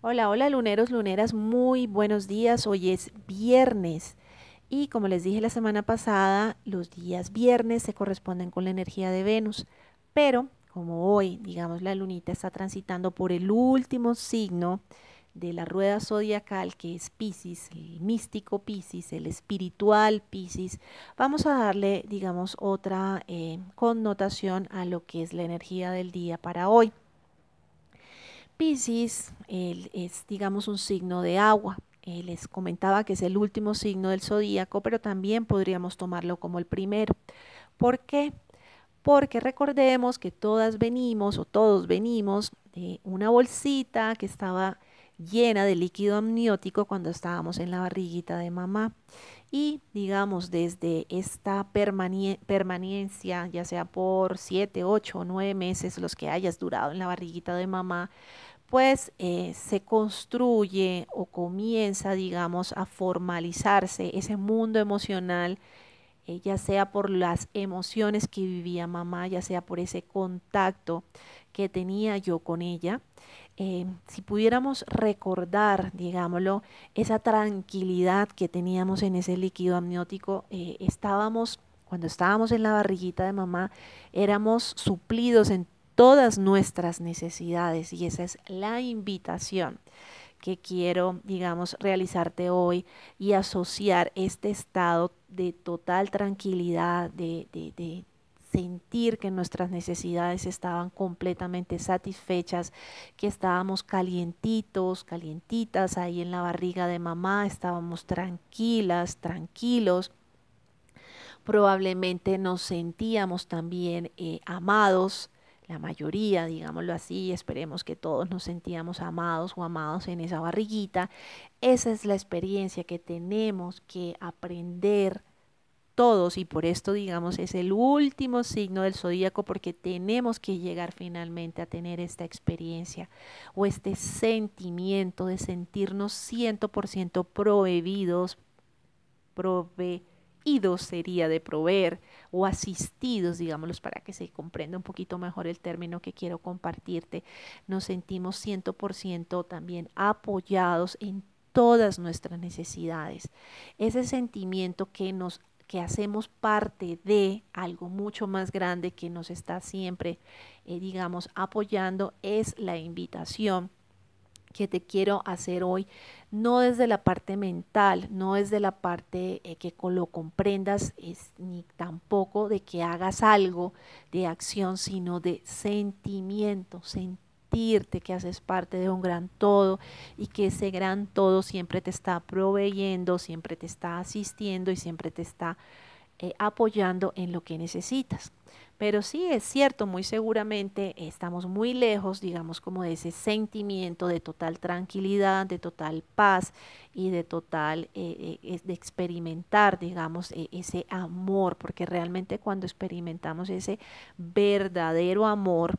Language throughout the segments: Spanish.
Hola, hola luneros, luneras, muy buenos días. Hoy es viernes y como les dije la semana pasada, los días viernes se corresponden con la energía de Venus, pero como hoy, digamos, la lunita está transitando por el último signo de la rueda zodiacal que es Pisces, el místico Pisces, el espiritual Pisces, vamos a darle, digamos, otra eh, connotación a lo que es la energía del día para hoy. Pisces es, digamos, un signo de agua. les comentaba que es el último signo del zodíaco, pero también podríamos tomarlo como el primero. ¿Por qué? Porque recordemos que todas venimos o todos venimos de una bolsita que estaba llena de líquido amniótico cuando estábamos en la barriguita de mamá. Y digamos, desde esta permanencia, ya sea por 7, 8 o 9 meses, los que hayas durado en la barriguita de mamá, pues eh, se construye o comienza, digamos, a formalizarse ese mundo emocional, eh, ya sea por las emociones que vivía mamá, ya sea por ese contacto que tenía yo con ella. Eh, si pudiéramos recordar, digámoslo, esa tranquilidad que teníamos en ese líquido amniótico, estábamos, cuando estábamos en la barriguita de mamá, éramos suplidos en todas nuestras necesidades y esa es la invitación que quiero, digamos, realizarte hoy y asociar este estado de total tranquilidad, de, de, sentir que nuestras necesidades estaban completamente satisfechas, que estábamos calientitos, calientitas ahí en la barriga de mamá, estábamos tranquilas, tranquilos. Probablemente nos sentíamos también eh, amados, la mayoría, digámoslo así, esperemos que todos nos sentíamos amados o amados en esa barriguita. Esa es la experiencia que tenemos que aprender todos y por esto digamos es el último signo del zodíaco porque tenemos que llegar finalmente a tener esta experiencia o este sentimiento de sentirnos 100% prohibidos, prove sería de proveer o asistidos, digámoslos, para que se comprenda un poquito mejor el término que quiero compartirte. Nos sentimos 100% también apoyados en todas nuestras necesidades. Ese sentimiento que nos que hacemos parte de algo mucho más grande que nos está siempre, eh, digamos, apoyando, es la invitación que te quiero hacer hoy, no desde la parte mental, no desde la parte eh, que lo comprendas, es, ni tampoco de que hagas algo de acción, sino de sentimiento, sentirte que haces parte de un gran todo y que ese gran todo siempre te está proveyendo, siempre te está asistiendo y siempre te está eh, apoyando en lo que necesitas. Pero sí es cierto, muy seguramente estamos muy lejos, digamos, como de ese sentimiento de total tranquilidad, de total paz y de total, eh, eh, de experimentar, digamos, e, ese amor, porque realmente cuando experimentamos ese verdadero amor,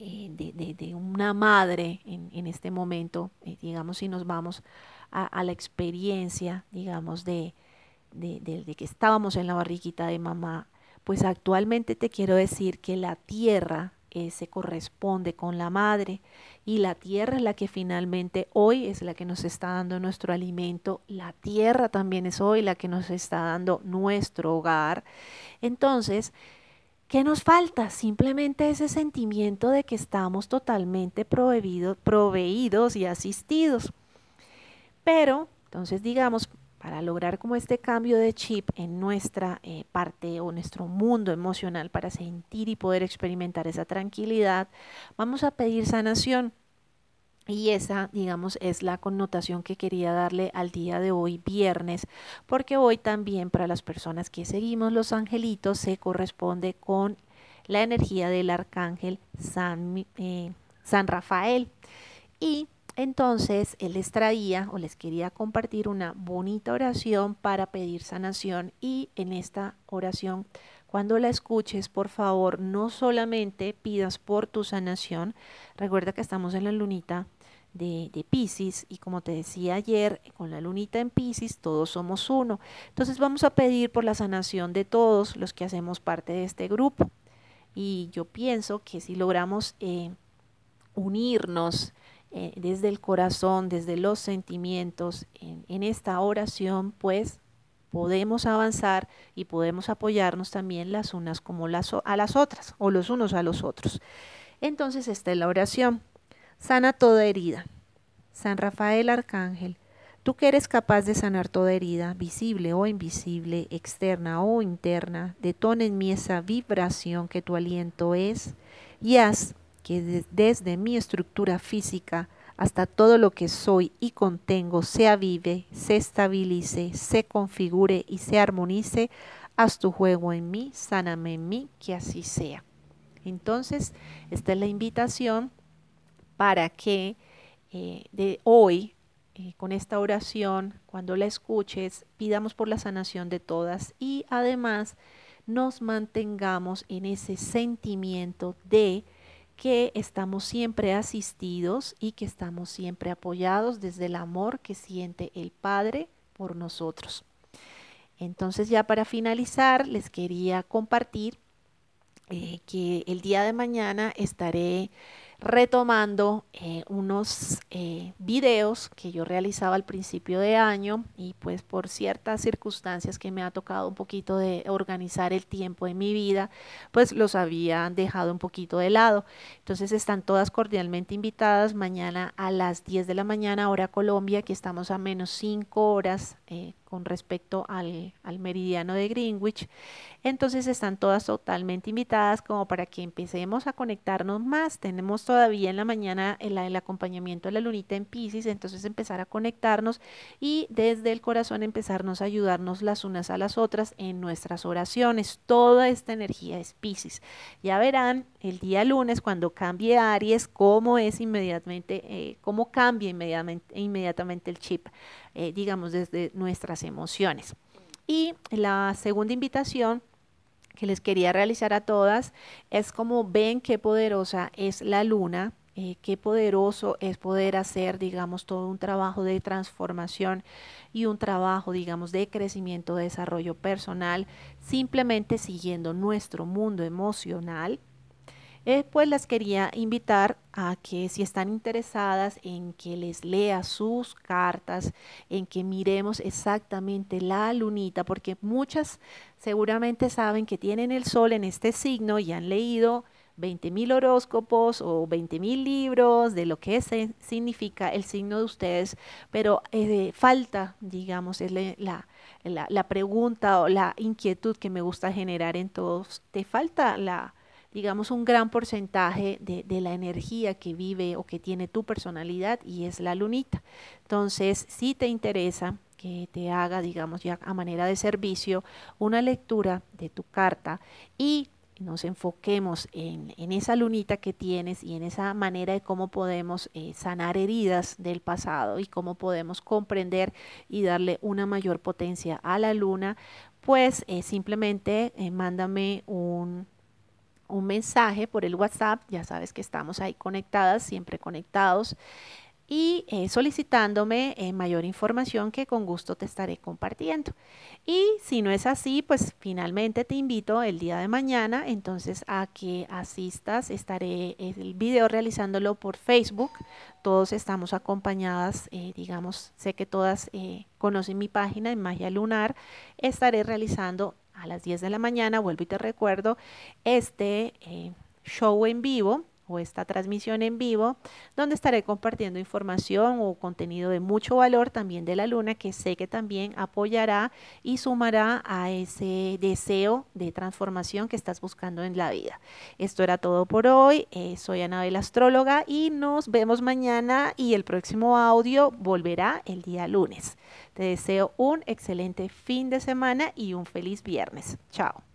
eh, de, una madre en, este momento, digamos, si nos vamos a, la experiencia, digamos, de, de, que estábamos en la barriguita de mamá, pues actualmente te quiero decir que la tierra eh, se corresponde con la madre y la tierra es la que finalmente hoy es la que nos está dando nuestro alimento, la tierra también es hoy la que nos está dando nuestro hogar. Entonces, ¿qué nos falta? Simplemente ese sentimiento de que estamos totalmente proveídos y asistidos. Pero, entonces digamos, para lograr como este cambio de chip en nuestra eh, parte o nuestro mundo emocional para sentir y poder experimentar esa tranquilidad, vamos a pedir sanación. Y esa, digamos, es la connotación que quería darle al día de hoy, viernes, porque hoy también para las personas que seguimos los angelitos se corresponde con la energía del arcángel San, eh, San Rafael. Y entonces él les traía o les quería compartir una bonita oración para pedir sanación y en esta oración, cuando la escuches, por favor, no solamente pidas por tu sanación, recuerda que estamos en la lunita de, de Pisces y como te decía ayer, con la lunita en Pisces todos somos uno. Entonces vamos a pedir por la sanación de todos los que hacemos parte de este grupo. Y yo pienso que si logramos eh, unirnos, eh, desde el corazón, desde los sentimientos, en, esta oración, pues podemos avanzar y podemos apoyarnos también las unas como las, a las otras o los unos a los otros. Entonces esta es la oración. Sana toda herida. San Rafael Arcángel, tú que eres capaz de sanar toda herida, visible o invisible, externa o interna, detona en mí esa vibración que tu aliento es y haz que desde mi estructura física hasta todo lo que soy y contengo se avive, se estabilice, se configure y se armonice. Haz tu juego en mí, sáname en mí, que así sea. Entonces, esta es la invitación para que eh, de hoy, eh, con esta oración, cuando la escuches, pidamos por la sanación de todas y además nos mantengamos en ese sentimiento de que estamos siempre asistidos y que estamos siempre apoyados desde el amor que siente el Padre por nosotros. Entonces ya para finalizar les quería compartir eh, que el día de mañana estaré retomando eh, unos eh, videos que yo realizaba al principio de año y pues por ciertas circunstancias que me ha tocado un poquito de organizar el tiempo en mi vida, pues los había dejado un poquito de lado. Entonces están todas cordialmente invitadas mañana a las 10 de la mañana hora Colombia, que estamos a menos 5 horas eh, con respecto al, al, meridiano de Greenwich. Entonces están todas totalmente invitadas como para que empecemos a conectarnos más. Tenemos todavía en la mañana el, acompañamiento de la lunita en Pisces, entonces empezar a conectarnos y desde el corazón empezarnos a ayudarnos las unas a las otras en nuestras oraciones. Toda esta energía es Pisces. Ya verán el día lunes cuando cambie Aries cómo es inmediatamente, eh, cómo cambia inmediatamente, el chip, eh, digamos, desde nuestras emociones. Y la segunda invitación que les quería realizar a todas es como ven qué poderosa es la luna, eh, qué poderoso es poder hacer, digamos, todo un trabajo de transformación y un trabajo, digamos, de crecimiento, de desarrollo personal, simplemente siguiendo nuestro mundo emocional, eh, pues las quería invitar a que si están interesadas en que les lea sus cartas, en que miremos exactamente la lunita, porque muchas seguramente saben que tienen el sol en este signo y han leído 20 mil horóscopos o 20 mil libros de lo que significa el signo de ustedes, pero eh, falta, digamos, es la, la, la pregunta o la inquietud que me gusta generar en todos, te falta la digamos, un gran porcentaje de, de, la energía que vive o que tiene tu personalidad y es la lunita. Entonces, si te interesa que te haga, digamos, ya a manera de servicio, una lectura de tu carta y nos enfoquemos en, en esa lunita que tienes y en esa manera de cómo podemos eh, sanar heridas del pasado y cómo podemos comprender y darle una mayor potencia a la luna, pues eh, simplemente eh, mándame un, un mensaje por el WhatsApp, ya sabes que estamos ahí conectadas, siempre conectados, y eh, solicitándome eh, mayor información que con gusto te estaré compartiendo. Y si no es así, pues finalmente te invito el día de mañana entonces a que asistas. Estaré el video realizándolo por Facebook. Todos estamos acompañadas, eh, digamos, sé que todas conocen mi página en Magia Lunar. Estaré realizando a las 10 de la mañana, vuelvo y te recuerdo, este eh, show en vivo o esta transmisión en vivo, donde estaré compartiendo información o contenido de mucho valor también de la luna, que sé que también apoyará y sumará a ese deseo de transformación que estás buscando en la vida. Esto era todo por hoy. Eh, soy Anabel Astróloga y nos vemos mañana y el próximo audio volverá el día lunes. Te deseo un excelente fin de semana y un feliz viernes. Chao.